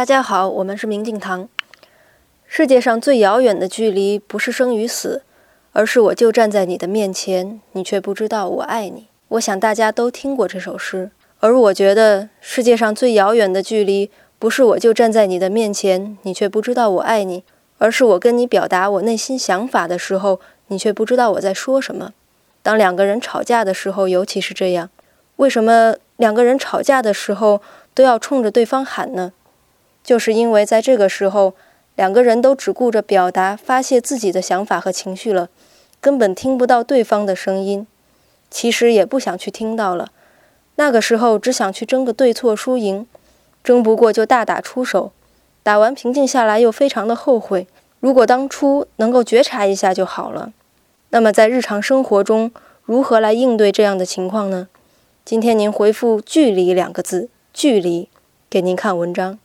大家好，我们是明镜堂。世界上最遥远的距离，不是生与死，而是我就站在你的面前，你却不知道我爱你。我想大家都听过这首诗，而我觉得世界上最遥远的距离，不是我就站在你的面前，你却不知道我爱你，而是我跟你表达我内心想法的时候，你却不知道我在说什么。当两个人吵架的时候，尤其是这样。为什么两个人吵架的时候都要冲着对方喊呢？就是因为在这个时候，两个人都只顾着表达、发泄自己的想法和情绪了，根本听不到对方的声音。其实也不想去听到了。那个时候只想去争个对错输赢，争不过就大打出手，打完平静下来又非常的后悔。如果当初能够觉察一下就好了。那么在日常生活中，如何来应对这样的情况呢？今天您回复“距离”两个字，距离，给您看文章。